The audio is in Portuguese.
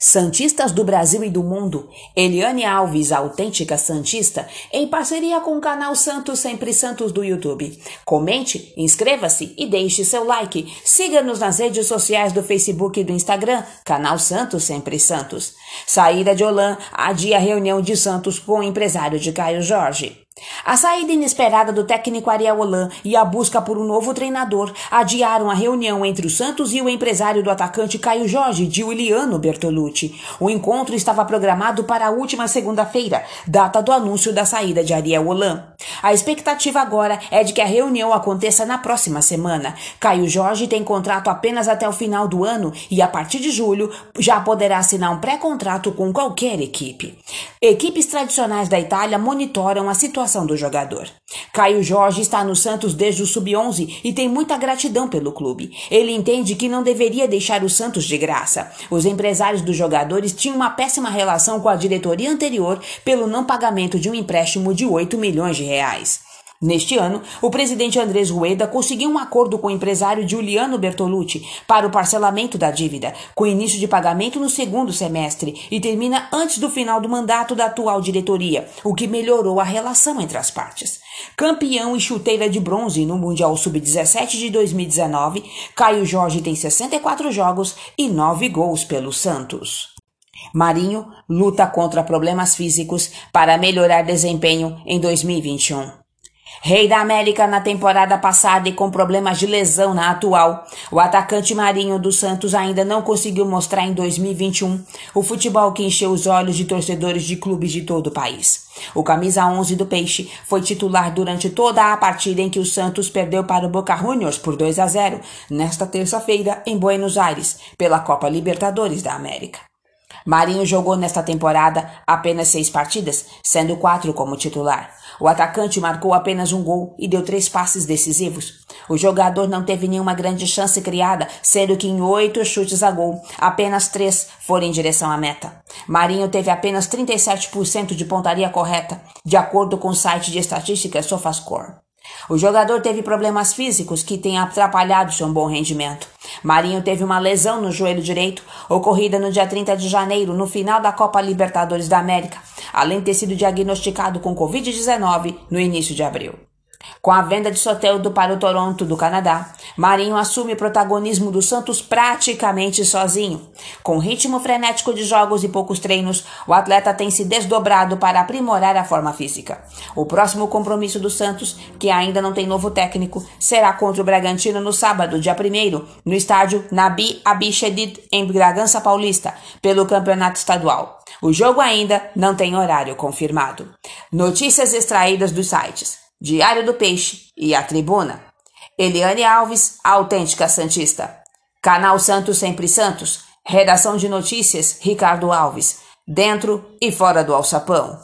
Santistas do Brasil e do mundo, Eliane Alves, autêntica Santista, em parceria com o canal Santos Sempre Santos do YouTube. Comente, inscreva-se e deixe seu like. Siga-nos nas redes sociais do Facebook e do Instagram, canal Santos Sempre Santos. Saída de Olan adia a reunião de Santos com o empresário de Caio Jorge. A saída inesperada do técnico Ariel Holan e a busca por um novo treinador adiaram a reunião entre o Santos e o empresário do atacante Caio Jorge, de Williano Bertolucci. O encontro estava programado para a última segunda-feira, data do anúncio da saída de Ariel Holan. A expectativa agora é de que a reunião aconteça na próxima semana. Caio Jorge tem contrato apenas até o final do ano e, a partir de julho, já poderá assinar um pré-contrato com qualquer equipe. Equipes tradicionais da Itália monitoram a situação do jogador. Caio Jorge está no Santos desde o sub-11 e tem muita gratidão pelo clube. Ele entende que não deveria deixar o Santos de graça. Os empresários dos jogadores tinham uma péssima relação com a diretoria anterior pelo não pagamento de um empréstimo de 8 milhões de reais. Neste ano, o presidente Andrés Rueda conseguiu um acordo com o empresário Giuliano Bertolucci para o parcelamento da dívida, com início de pagamento no segundo semestre e termina antes do final do mandato da atual diretoria, o que melhorou a relação entre as partes. Campeão e chuteira de bronze no Mundial Sub-17 de 2019, Caio Jorge tem 64 jogos e 9 gols pelo Santos. Marinho luta contra problemas físicos para melhorar desempenho em 2021. Rei da América na temporada passada e com problemas de lesão na atual, o atacante Marinho dos Santos ainda não conseguiu mostrar em 2021 o futebol que encheu os olhos de torcedores de clubes de todo o país. O camisa 11 do Peixe foi titular durante toda a partida em que o Santos perdeu para o Boca Juniors por 2 a 0 nesta terça-feira em Buenos Aires, pela Copa Libertadores da América. Marinho jogou nesta temporada apenas seis partidas, sendo quatro como titular. O atacante marcou apenas um gol e deu três passes decisivos. O jogador não teve nenhuma grande chance criada, sendo que em oito chutes a gol, apenas três foram em direção à meta. Marinho teve apenas 37% de pontaria correta, de acordo com o site de estatísticas SofaScore. O jogador teve problemas físicos que têm atrapalhado seu bom rendimento. Marinho teve uma lesão no joelho direito, ocorrida no dia 30 de janeiro, no final da Copa Libertadores da América, além de ter sido diagnosticado com Covid-19 no início de abril. Com a venda de Soteldo para o Toronto do Canadá, Marinho assume o protagonismo do Santos praticamente sozinho. Com ritmo frenético de jogos e poucos treinos, o atleta tem se desdobrado para aprimorar a forma física. O próximo compromisso do Santos, que ainda não tem novo técnico, será contra o Bragantino no sábado, dia 1 no estádio Nabi Abichedid, em Bragança Paulista, pelo Campeonato Estadual. O jogo ainda não tem horário confirmado. Notícias extraídas dos sites Diário do Peixe e a Tribuna. Eliane Alves, autêntica Santista. Canal Santos Sempre Santos. Redação de notícias, Ricardo Alves. Dentro e fora do alçapão.